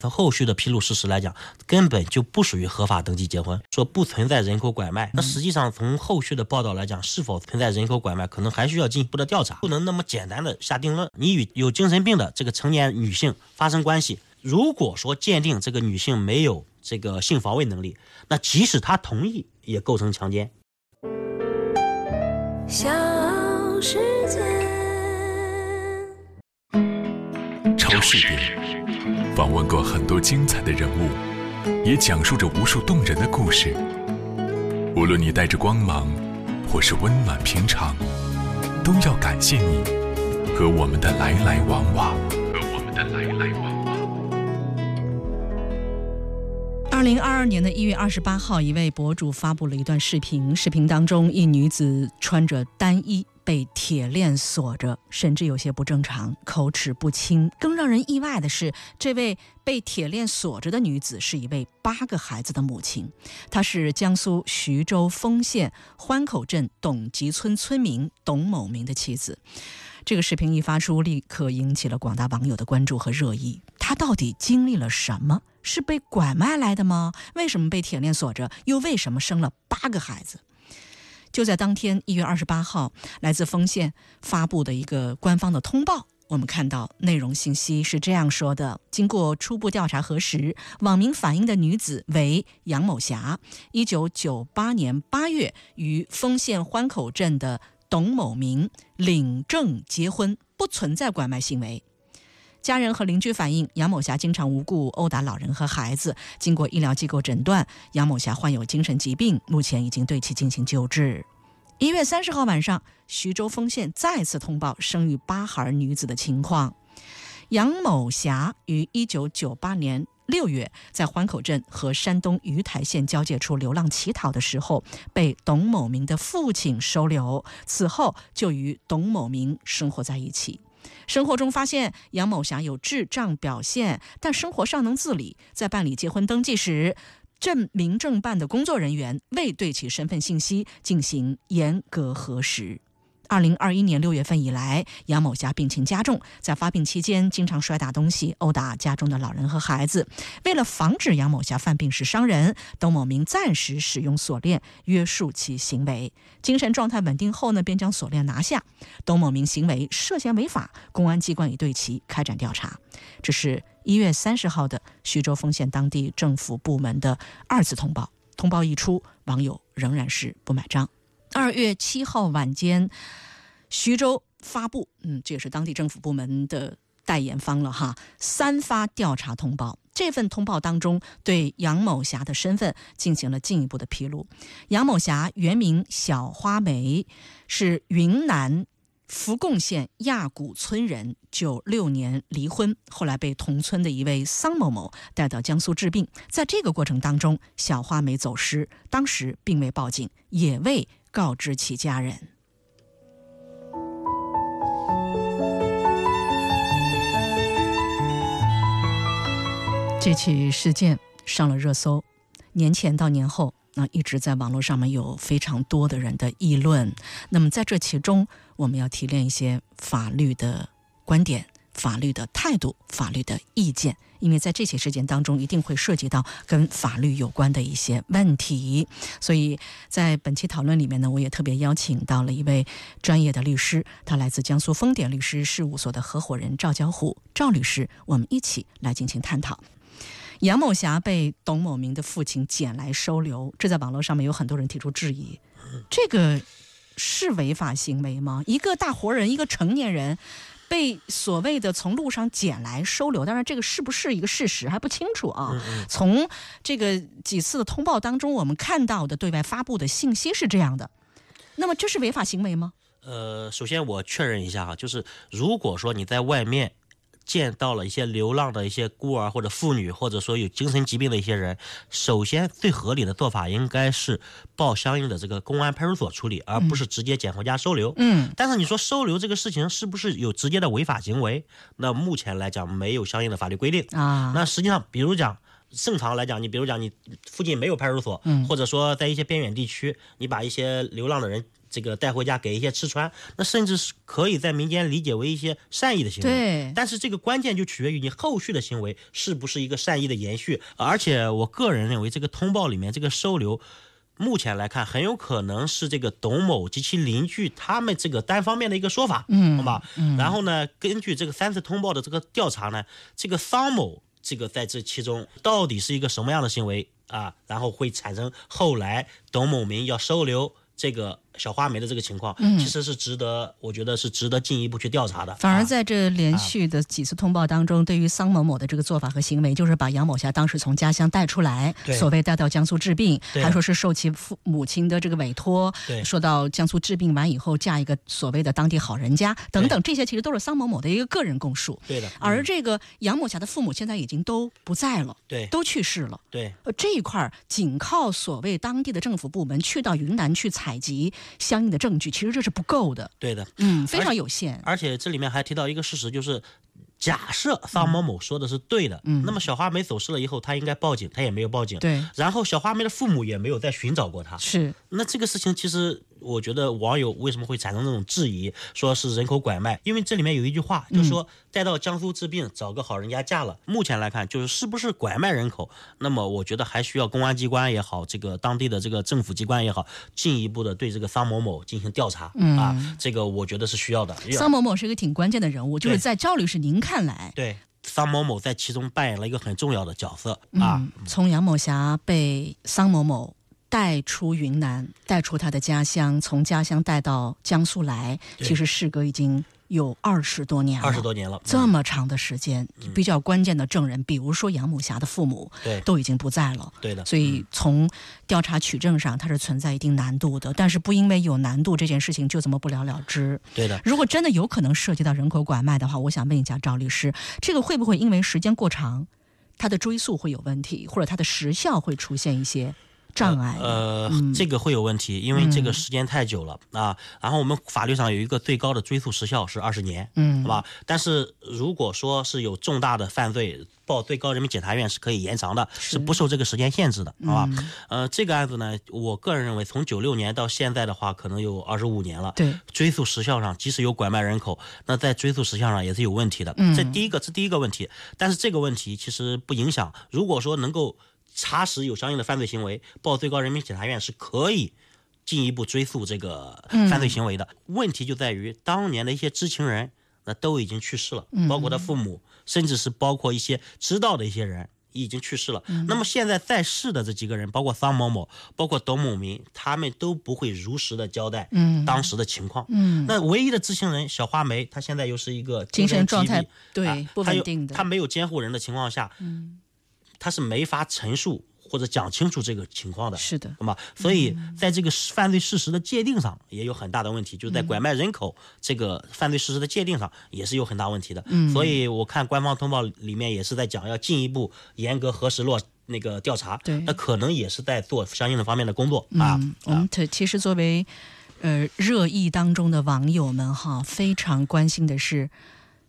从后续的披露事实来讲，根本就不属于合法登记结婚，说不存在人口拐卖。那实际上从后续的报道来讲，是否存在人口拐卖，可能还需要进一步的调查，不能那么简单的下定论。你与有精神病的这个成年女性发生关系，如果说鉴定这个女性没有这个性防卫能力，那即使她同意，也构成强奸。小世界，超视点。访问过很多精彩的人物，也讲述着无数动人的故事。无论你带着光芒，或是温暖平常，都要感谢你和我们的来来往往。和我们的来来往往。二零二二年的一月二十八号，一位博主发布了一段视频，视频当中一女子穿着单衣。被铁链锁着，甚至有些不正常，口齿不清。更让人意外的是，这位被铁链锁着的女子是一位八个孩子的母亲。她是江苏徐州丰县欢口镇董集村村民董某明的妻子。这个视频一发出，立刻引起了广大网友的关注和热议。她到底经历了什么？是被拐卖来的吗？为什么被铁链锁着？又为什么生了八个孩子？就在当天，一月二十八号，来自丰县发布的一个官方的通报，我们看到内容信息是这样说的：经过初步调查核实，网民反映的女子为杨某霞，一九九八年八月与丰县欢口镇的董某明领证结婚，不存在拐卖行为。家人和邻居反映，杨某霞经常无故殴打老人和孩子。经过医疗机构诊断，杨某霞患有精神疾病，目前已经对其进行救治。一月三十号晚上，徐州丰县再次通报生育八孩女子的情况。杨某霞于一九九八年六月在欢口镇和山东鱼台县交界处流浪乞讨的时候，被董某明的父亲收留，此后就与董某明生活在一起。生活中发现杨某祥有智障表现，但生活尚能自理。在办理结婚登记时，镇民政办的工作人员未对其身份信息进行严格核实。二零二一年六月份以来，杨某霞病情加重，在发病期间经常摔打东西、殴打家中的老人和孩子。为了防止杨某霞犯病时伤人，董某明暂时使用锁链约束其行为。精神状态稳定后呢，便将锁链拿下。董某明行为涉嫌违法，公安机关已对其开展调查。这是一月三十号的徐州丰县当地政府部门的二次通报。通报一出，网友仍然是不买账。二月七号晚间，徐州发布，嗯，这也是当地政府部门的代言方了哈。三发调查通报，这份通报当中对杨某霞的身份进行了进一步的披露。杨某霞原名小花梅，是云南扶贡县亚古村人，九六年离婚，后来被同村的一位桑某某带到江苏治病。在这个过程当中，小花梅走失，当时并未报警，也未。告知其家人，这起事件上了热搜。年前到年后，那一直在网络上面有非常多的人的议论。那么在这其中，我们要提炼一些法律的观点。法律的态度、法律的意见，因为在这些事件当中，一定会涉及到跟法律有关的一些问题，所以在本期讨论里面呢，我也特别邀请到了一位专业的律师，他来自江苏丰典律师事务所的合伙人赵小虎，赵律师，我们一起来进行探讨。杨某霞被董某明的父亲捡来收留，这在网络上面有很多人提出质疑，这个是违法行为吗？一个大活人，一个成年人。被所谓的从路上捡来收留，当然这个是不是一个事实还不清楚啊。从这个几次的通报当中，我们看到的对外发布的信息是这样的。那么这是违法行为吗？呃，首先我确认一下哈，就是如果说你在外面。见到了一些流浪的一些孤儿或者妇女，或者说有精神疾病的一些人，首先最合理的做法应该是报相应的这个公安派出所处理，而不是直接捡回家收留。嗯。但是你说收留这个事情是不是有直接的违法行为？那目前来讲没有相应的法律规定啊。那实际上，比如讲正常来讲，你比如讲你附近没有派出所，或者说在一些边远地区，你把一些流浪的人这个带回家给一些吃穿，那甚至是可以在民间理解为一些善意的行为。对，但是这个关键就取决于你后续的行为是不是一个善意的延续。而且我个人认为，这个通报里面这个收留，目前来看很有可能是这个董某及其邻居他们这个单方面的一个说法，嗯好吧？然后呢，根据这个三次通报的这个调查呢，这个桑某这个在这其中到底是一个什么样的行为啊？然后会产生后来董某明要收留这个小花梅的这个情况，其实是值得，我觉得是值得进一步去调查的。反而啊在这连续的几次通报当中，对于桑某某的这个做法和行为，就是把杨某霞当时从家乡带出来，所谓带到江苏治病，还说是受其父母亲的这个委托，说到江苏治病完以后嫁一个所谓的当地好人家等等，这些其实都是桑某某的一个个人供述。对的，而嗯这个杨某霞的父母现在已经都不在了，对都去世了。对呃，这一块儿仅靠所谓当地的政府部门去到云南去采集相应的证据，其实这是不够的，对的。嗯，非常有限。而且这里面还提到一个事实，就是假设桑某某说的是对的，嗯那么小花梅走失了以后，他应该报警，他也没有报警。对，然后小花梅的父母也没有再寻找过他。是，那这个事情其实，我觉得网友为什么会产生这种质疑，说是人口拐卖？因为这里面有一句话，就是说带到江苏治病，找个好人家嫁了。目前来看，就是是不是拐卖人口，那么我觉得还需要公安机关也好，这个当地的这个政府机关也好，进一步的对这个桑某某进行调查、啊，这个我觉得是需要的。桑某某是一个挺关键的人物，就是在赵律师您看来，对，桑某某在其中扮演了一个很重要的角色啊。嗯，从杨某霞被桑某某带出云南，带出他的家乡，从家乡带到江苏来，其实事隔已经有二十多年了，二十多年了，这么长的时间，比较关键的证人，比如说杨母霞的父母，对。都已经不在了。对的，所以从调查取证上，它是存在一定难度的，但是不因为有难度这件事情就这么不了了之。对的。如果真的有可能涉及到人口拐卖的话，我想问一下赵律师，这个会不会因为时间过长，它的追溯会有问题，或者它的时效会出现一些障碍？呃，嗯这个会有问题，因为这个时间太久了、啊。然后我们法律上有一个最高的追诉时效是二十年，嗯好吧？但是如果说是有重大的犯罪，报最高人民检察院是可以延长的，是不受这个时间限制的，好吧？嗯呃，这个案子呢，我个人认为从九六年到现在的话，可能有二十五年了。对，追诉时效上，即使有拐卖人口，那在追诉时效上也是有问题的。嗯这第一个这第一个问题，但是这个问题其实不影响。如果说能够查实有相应的犯罪行为，报最高人民检察院是可以进一步追诉这个犯罪行为的。问题就在于当年的一些知情人，那都已经去世了，包括他父母，甚至是包括一些知道的一些人。已经去世了。那么现在在世的这几个人，包括桑某某，包括董某明，他们都不会如实的交代嗯当时的情况。嗯，那唯一的知情人小花梅，她现在又是一个精神状态神疾病对啊她又不稳定的她没有监护人的情况下，嗯，她是没法陈述或者讲清楚这个情况的。是的，那么，所以在这个犯罪事实的界定上也有很大的问题，就是在拐卖人口这个犯罪事实的界定上也是有很大问题的。嗯所以我看官方通报里面也是在讲要进一步严格核实落那个调查，对那可能也是在做相应的方面的工作啊嗯，。我们其实作为呃热议当中的网友们哈，非常关心的是，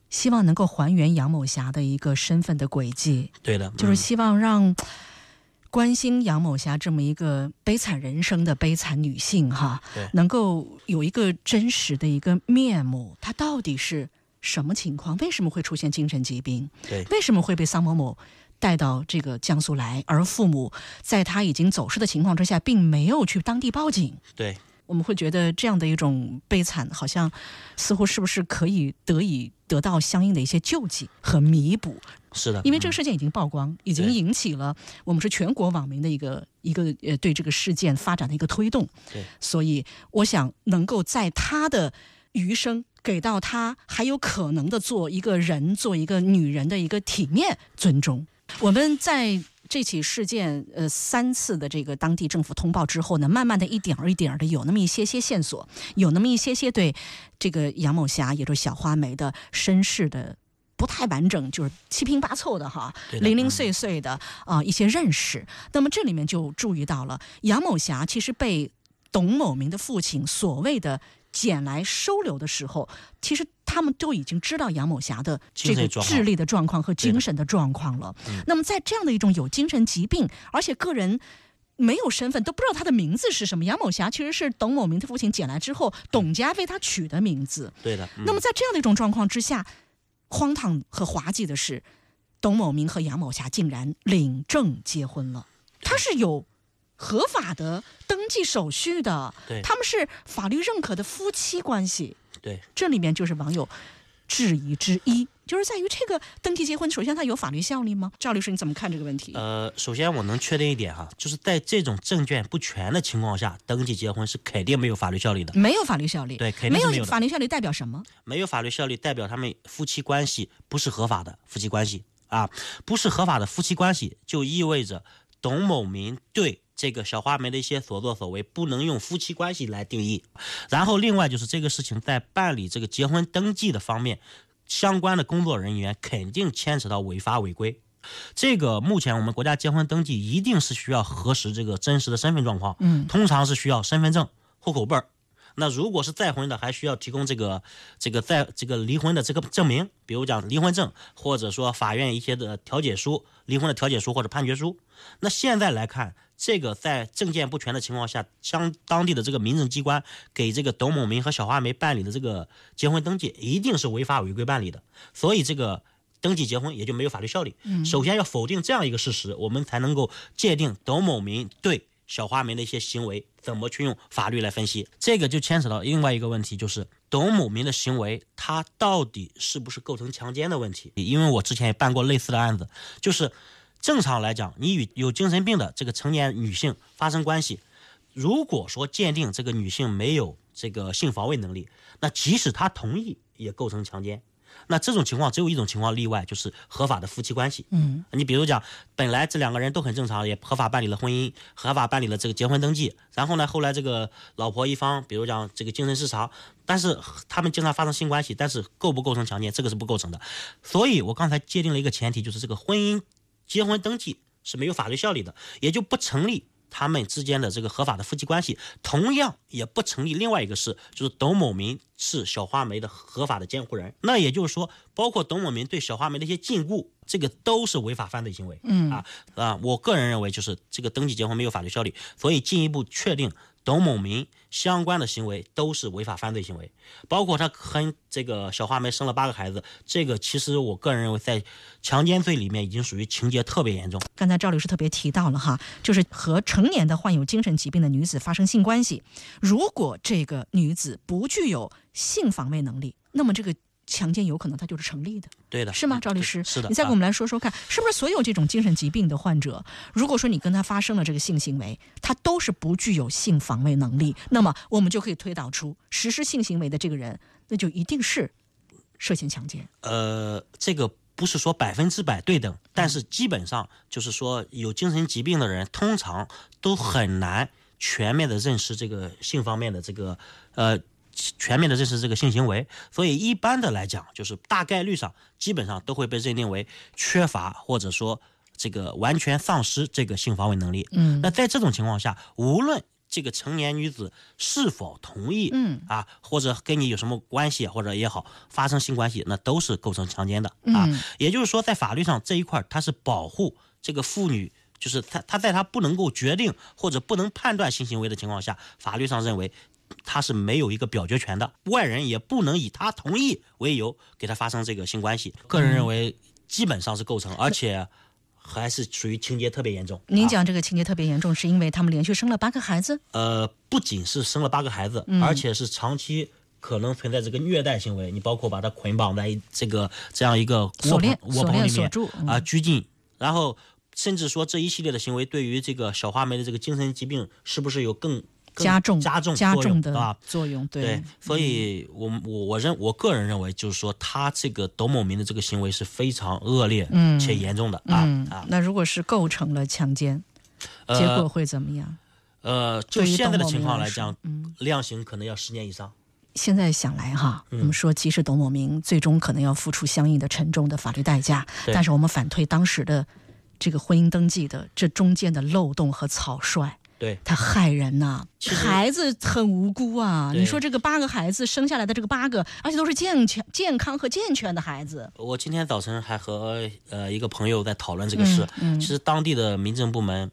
希望能够还原杨某霞的一个身份的轨迹，对的，就是嗯希望让。关心杨某霞这么一个悲惨人生的悲惨女性哈，对能够有一个真实的一个面目，她到底是什么情况？为什么会出现精神疾病？对为什么会被桑某某带到这个江苏来？而父母在他已经走失的情况之下，并没有去当地报警。对我们会觉得这样的一种悲惨，好像似乎是不是可以得以得到相应的一些救济和弥补？是的，因为这个事件已经曝光，已经引起了我们是全国网民的一个一个呃对这个事件发展的一个推动。对，所以我想能够在他的余生给到他还有可能的做一个人、做一个女人的一个体面尊重。我们在这起事件呃三次的这个当地政府通报之后呢，慢慢的一点儿一点儿的有那么一些些线索，有那么一些些对这个杨某霞，也就是小花梅的身世的。不太完整，就是七拼八凑的哈，零零碎碎的啊、一些认识。那么这里面就注意到了杨某霞其实被董某明的父亲所谓的捡来收留的时候，其实他们都已经知道杨某霞的这个智力的状况和精神的状况了。嗯那么在这样的一种有精神疾病，而且个人没有身份，都不知道他的名字是什么。杨某霞其实是董某明的父亲捡来之后，董家为他取的名字。对的。那么在这样的一种状况之下，荒唐和滑稽的是，董某明和杨某霞竟然领证结婚了。他是有合法的登记手续的，他们是法律认可的夫妻关系。对，这里面就是网友质疑之一，就是在于这个登记结婚，首先它有法律效力吗？赵律师，你怎么看这个问题？呃，首先我能确定一点哈，就是在这种证件不全的情况下，登记结婚是肯定没有法律效力的。没有法律效力，对，肯定没有法律效力代表什么？没有法律效力代表他们夫妻关系不是合法的夫妻关系啊，不是合法的夫妻关系，就意味着董某明对。这个小花梅的一些所作所为不能用夫妻关系来定义，然后另外就是这个事情在办理这个结婚登记的方面，相关的工作人员肯定牵扯到违法违规。这个目前我们国家结婚登记一定是需要核实这个真实的身份状况，嗯，通常是需要身份证、户口本儿那如果是再婚的，还需要提供这个这个在这个离婚的这个证明，比如讲离婚证，或者说法院一些的调解书、离婚的调解书或者判决书。那现在来看。这个在证件不全的情况下，相当地的这个民政机关给这个董某明和小花梅办理的这个结婚登记，一定是违法违规办理的，所以这个登记结婚也就没有法律效力。首先要否定这样一个事实，我们才能够界定董某明对小花梅的一些行为怎么去用法律来分析。这个就牵扯到另外一个问题，就是董某明的行为他到底是不是构成强奸的问题？因为我之前也办过类似的案子，就是。正常来讲，你与有精神病的这个成年女性发生关系，如果说鉴定这个女性没有这个性防卫能力，那即使她同意也构成强奸。那这种情况只有一种情况例外，就是合法的夫妻关系。嗯，你比如讲，本来这两个人都很正常，也合法办理了婚姻，合法办理了这个结婚登记，然后呢，后来这个老婆一方，比如讲这个精神失常，但是他们经常发生性关系，但是构不构成强奸，这个是不构成的。所以我刚才界定了一个前提，就是这个婚姻。结婚登记是没有法律效力的，也就不成立他们之间的这个合法的夫妻关系。同样也不成立另外一个事，就是董某明是小花梅的合法的监护人。那也就是说，包括董某明对小花梅的一些禁锢，这个都是违法犯罪行为。嗯啊啊，我个人认为就是这个登记结婚没有法律效力，所以进一步确定。董某明相关的行为都是违法犯罪行为，包括他和这个小花梅生了八个孩子，这个其实我个人认为在强奸罪里面已经属于情节特别严重。刚才赵律师特别提到了哈，就是和成年的患有精神疾病的女子发生性关系，如果这个女子不具有性防卫能力，那么这个。强奸有可能它就是成立的，对的，是吗，赵律师？是的，你再给我们来说说看，是不是所有这种精神疾病的患者，如果说你跟他发生了这个性行为，他都是不具有性防卫能力，那么我们就可以推导出实施性行为的这个人，那就一定是涉嫌强奸。呃，这个不是说百分之百对等，但是基本上就是说有精神疾病的人，通常都很难全面的认识这个性方面的这个呃。全面的认识这个性行为，所以一般的来讲，就是大概率上基本上都会被认定为缺乏或者说这个完全丧失这个性防卫能力。嗯，那在这种情况下，无论这个成年女子是否同意，嗯啊，或者跟你有什么关系或者也好发生性关系，那都是构成强奸的啊。也就是说，在法律上这一块，它是保护这个妇女，就是她她在她不能够决定或者不能判断性行为的情况下，法律上认为。他是没有一个表决权的，外人也不能以他同意为由给他发生这个性关系。个人认为，基本上是构成，而且还是属于情节特别严重。您讲这个情节特别严重，是因为他们连续生了八个孩子？呃，不仅是生了八个孩子，而且是长期可能存在这个虐待行为。你包括把他捆绑在这个这样一个锁链窝棚里面啊，拘禁，然后甚至说这一系列的行为对于这个小花梅的这个精神疾病是不是有更？加重加重加重的作用，对，所以我我我认我个人认为，就是说他这个董某明的这个行为是非常恶劣且严重的啊啊。那如果是构成了强奸，结果会怎么样？呃，就现在的情况来讲，量刑可能要十年以上。现在想来哈，我们说即使董某明最终可能要付出相应的沉重的法律代价，但是我们反推当时的这个婚姻登记的这中间的漏洞和草率。对他害人呐，孩子很无辜啊！你说这个八个孩子生下来的这个八个，而且都是健全、健康和健全的孩子。我今天早晨还和呃一个朋友在讨论这个事，其实当地的民政部门。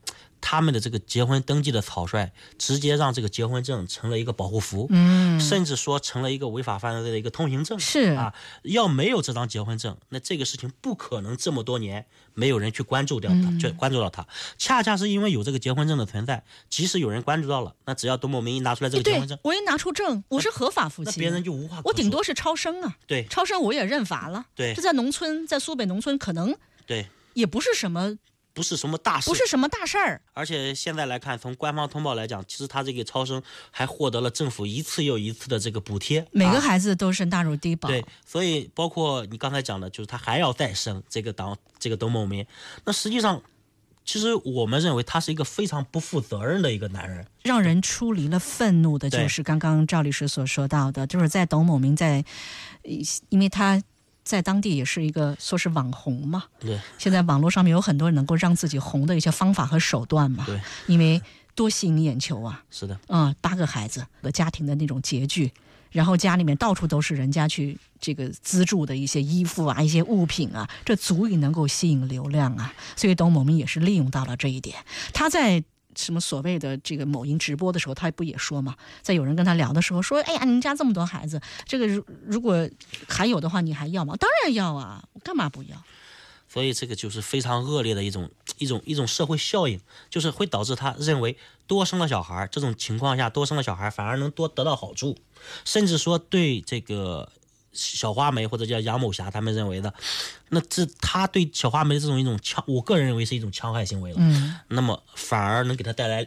他们的这个结婚登记的草率，直接让这个结婚证成了一个保护符，嗯，甚至说成了一个违法犯罪的一个通行证。是啊，要没有这张结婚证，那这个事情不可能这么多年没有人去关注掉他，去关注到他。恰恰是因为有这个结婚证的存在，即使有人关注到了，那只要董某明一拿出来这个结婚证，我一拿出证，我是合法夫妻，那别人就无话。我顶多是超生啊，对，超生我也认罚了。对，这在农村，在苏北农村可能对，也不是什么。不是什么大事，不是什么大事儿。而且现在来看，从官方通报来讲，其实他这个超生还获得了政府一次又一次的这个补贴，每个孩子都是纳入低保。对，所以包括你刚才讲的，就是他还要再生这个党这个董某明。那实际上，其实我们认为他是一个非常不负责任的一个男人。让人出离了愤怒的就是刚刚赵律师所说到的，就是在董某明在，因为他。在当地也是一个说是网红嘛，对。现在网络上面有很多能够让自己红的一些方法和手段嘛，对。因为多吸引眼球啊，是的。嗯，八个孩子的家庭的那种拮据，然后家里面到处都是人家去这个资助的一些衣服啊、一些物品啊，这足以能够吸引流量啊。所以董某明也是利用到了这一点，他在。什么所谓的这个某音直播的时候，他不也说嘛？在有人跟他聊的时候说：“哎呀，你们家这么多孩子，这个如如果还有的话，你还要吗？当然要啊，我干嘛不要？”所以这个就是非常恶劣的一种一种一种社会效应，就是会导致他认为多生了小孩这种情况下，多生了小孩反而能多得到好处，甚至说对这个。小花梅或者叫杨某霞，他们认为的，那这他对小花梅这种一种强，我个人认为是一种戕害行为了。嗯，那么反而能给他带来。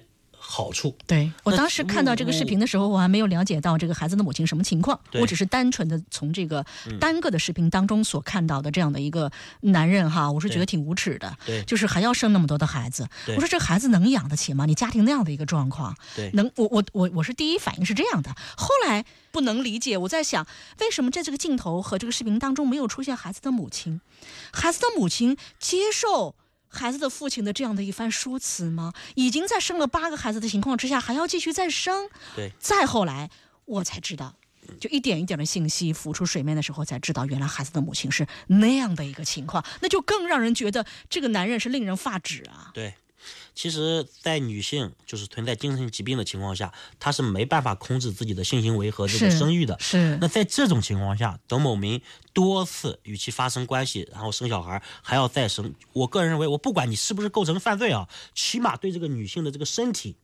好处。对我当时看到这个视频的时候，我还没有了解到这个孩子的母亲什么情况，我只是单纯的从这个单个的视频当中所看到的这样的一个男人哈，我是觉得挺无耻的，对，就是还要生那么多的孩子，我说这孩子能养得起吗？你家庭那样的一个状况，对，能我我我我是第一反应是这样的，后来不能理解，我在想为什么在这个镜头和这个视频当中没有出现孩子的母亲，孩子的母亲接受。孩子的父亲的这样的一番说辞吗？已经在生了八个孩子的情况之下，还要继续再生？对。再后来，我才知道，就一点一点的信息浮出水面的时候，才知道原来孩子的母亲是那样的一个情况，那就更让人觉得这个男人是令人发指啊。对。其实，在女性就是存在精神疾病的情况下，她是没办法控制自己的性行为和这个生育的。是。那在这种情况下，董某明多次与其发生关系，然后生小孩，还要再生。我个人认为，我不管你是不是构成犯罪啊，起码对这个女性的这个身体，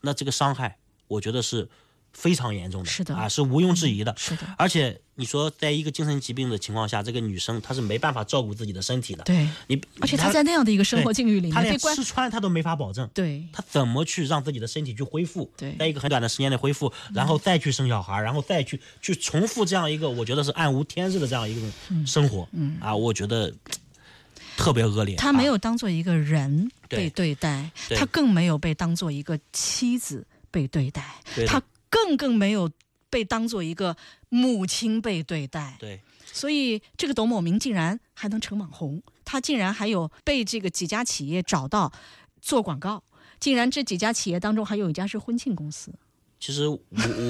那这个伤害，我觉得是。非常严重的，是的啊，是毋庸置疑的，是的。而且你说，在一个精神疾病的情况下，这个女生她是没办法照顾自己的身体的。对，你而且她在那样的一个生活境遇里面，她连吃穿她都没法保证。对，她怎么去让自己的身体去恢复？对，在一个很短的时间内恢复，然后再去生小孩，然后再去去重复这样一个，我觉得是暗无天日的这样一个生活。嗯啊，我觉得特别恶劣。她没有当做一个人被对待，她更没有被当做一个妻子被对待，她更更没有。被当做一个母亲被对待，对，所以这个董某明竟然还能成网红，他竟然还有被这个几家企业找到做广告，竟然这几家企业当中还有一家是婚庆公司。其实我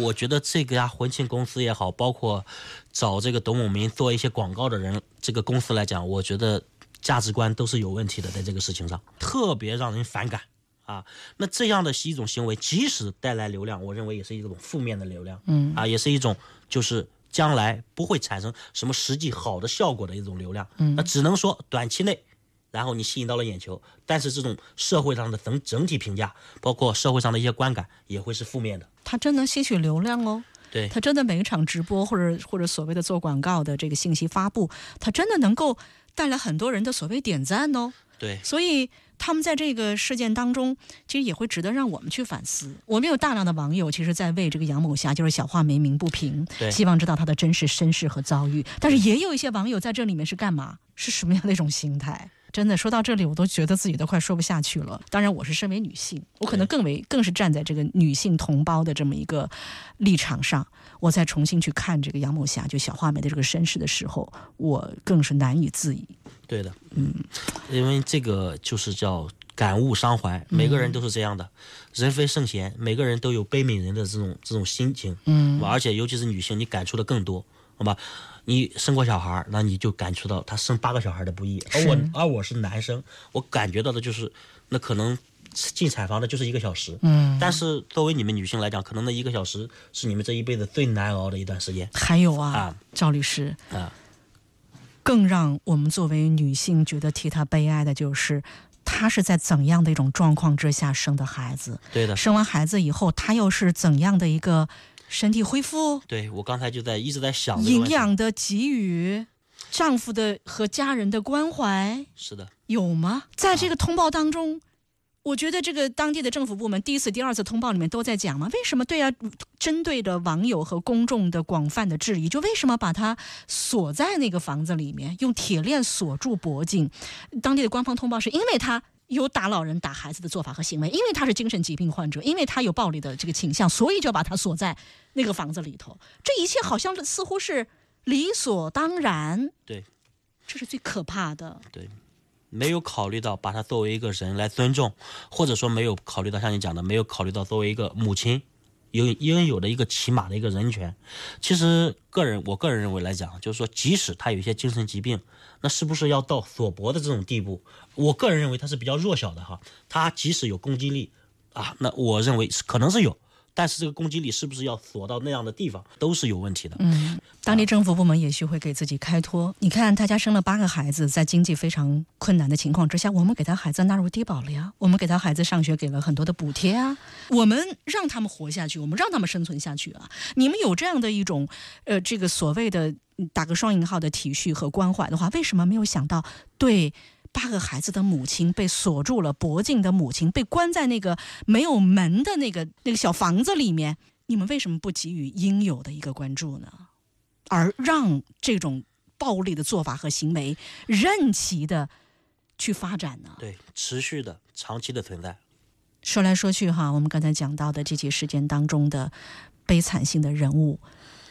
我觉得这个呀，婚庆公司也好，包括找这个董某明做一些广告的人，这个公司来讲，我觉得价值观都是有问题的，在这个事情上特别让人反感。啊，那这样的一种行为，即使带来流量，我认为也是一种负面的流量，嗯，啊，也是一种就是将来不会产生什么实际好的效果的一种流量，嗯，那只能说短期内，然后你吸引到了眼球，但是这种社会上的整整体评价，包括社会上的一些观感，也会是负面的。他真能吸取流量哦，对他真的每一场直播或者或者所谓的做广告的这个信息发布，他真的能够带来很多人的所谓点赞哦，对，所以。他们在这个事件当中，其实也会值得让我们去反思。我们有大量的网友，其实在为这个杨某霞，就是小画眉鸣不平，希望知道她的真实身世和遭遇。但是也有一些网友在这里面是干嘛？是什么样的一种心态？真的说到这里，我都觉得自己都快说不下去了。当然，我是身为女性，我可能更为更是站在这个女性同胞的这么一个立场上，我再重新去看这个杨某霞就小画眉的这个身世的时候，我更是难以自已。对的，嗯，因为这个就是叫感悟伤怀，每个人都是这样的，人非圣贤，每个人都有悲悯人的这种这种心情，嗯，而且尤其是女性，你感触的更多，好吧？你生过小孩儿，那你就感受到他生八个小孩的不易。而我而我是男生，我感觉到的就是，那可能进产房的就是一个小时。嗯，但是作为你们女性来讲，可能那一个小时是你们这一辈子最难熬的一段时间还有啊，啊赵律师，啊！更让我们作为女性觉得替他悲哀的就是，他是在怎样的一种状况之下生的孩子？对的，生完孩子以后，他又是怎样的一个身体恢复、对我刚才就在一直在想营养的给予、丈夫的和家人的关怀是的，有吗？在这个通报当中。我觉得这个当地的政府部门第一次、第二次通报里面都在讲嘛，为什么对啊？针对的网友和公众的广泛的质疑，就为什么把他锁在那个房子里面，用铁链锁住脖颈？当地的官方通报是因为他有打老人、打孩子的做法和行为，因为他是精神疾病患者，因为他有暴力的这个倾向，所以就把他锁在那个房子里头。这一切好像似乎是理所当然，对这是最可怕的。对，没有考虑到把他作为一个人来尊重，或者说没有考虑到像你讲的，没有考虑到作为一个母亲有应有的一个起码的一个人权。其实个人我个人认为来讲，就是说，即使他有一些精神疾病，那是不是要到锁脖的这种地步？我个人认为他是比较弱小的哈，他即使有攻击力啊，那我认为是可能是有。但是这个攻击力是不是要锁到那样的地方，都是有问题的。嗯，当地政府部门也许会给自己开脱。你看，他家生了八个孩子，在经济非常困难的情况之下，我们给他孩子纳入低保了呀，我们给他孩子上学给了很多的补贴啊，我们让他们活下去，我们让他们生存下去啊。你们有这样的一种，呃，这个所谓的打个双引号的体恤和关怀的话，为什么没有想到对？八个孩子的母亲被锁住了脖颈的母亲被关在那个没有门的那个那个小房子里面，你们为什么不给予应有的一个关注呢？而让这种暴力的做法和行为任其的去发展呢？对，持续的、长期的存在。说来说去哈，我们刚才讲到的这起事件当中的悲惨性的人物，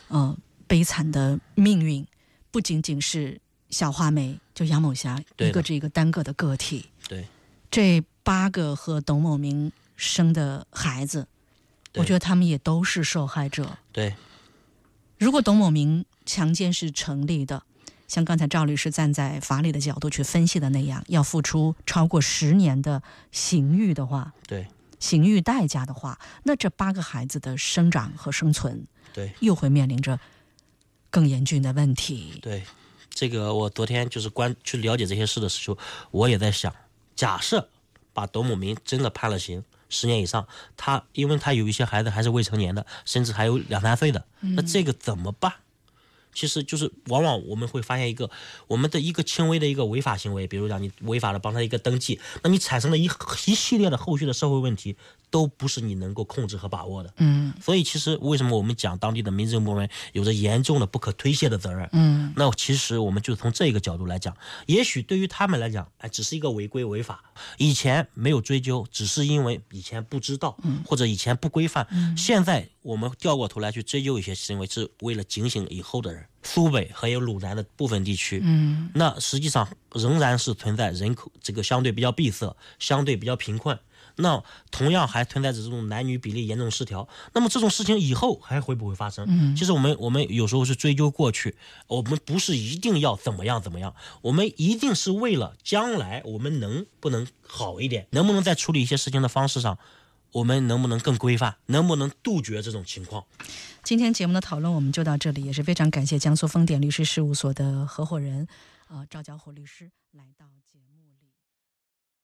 呃，悲惨的命运，不仅仅是小花梅，就杨某霞一个这个单个的个体，对，这八个和董某明生的孩子，我觉得他们也都是受害者。对，如果董某明强奸是成立的，像刚才赵律师站在法理的角度去分析的那样，要付出超过十年的刑狱的话，对，刑狱代价的话，那这八个孩子的生长和生存对，又会面临着更严峻的问题。对。这个我昨天就是关去了解这些事的时候，我也在想，假设把董某明真的判了刑十年以上，他因为他有一些孩子还是未成年的，甚至还有两三岁的，那这个怎么办？其实就是往往我们会发现一个我们的一个轻微的一个违法行为，比如讲你违法了帮他一个登记，那你产生了一一系列的后续的社会问题，都不是你能够控制和把握的。嗯所以其实为什么我们讲当地的民政部门有着严重的不可推卸的责任？嗯那其实我们就从这个角度来讲，也许对于他们来讲，哎，只是一个违规违法，以前没有追究，只是因为以前不知道，或者以前不规范。现在我们掉过头来去追究一些行为，是为了警醒以后的人。苏北还有鲁南的部分地区，嗯那实际上仍然是存在人口这个相对比较闭塞，相对比较贫困。那同样还存在着这种男女比例严重失调。那么这种事情以后还会不会发生？嗯其实我们我们有时候是追究过去，我们不是一定要怎么样怎么样，我们一定是为了将来我们能不能好一点，能不能在处理一些事情的方式上，我们能不能更规范，能不能杜绝这种情况？今天节目的讨论我们就到这里，也是非常感谢江苏丰典律师事务所的合伙人，呃，赵小虎律师来到。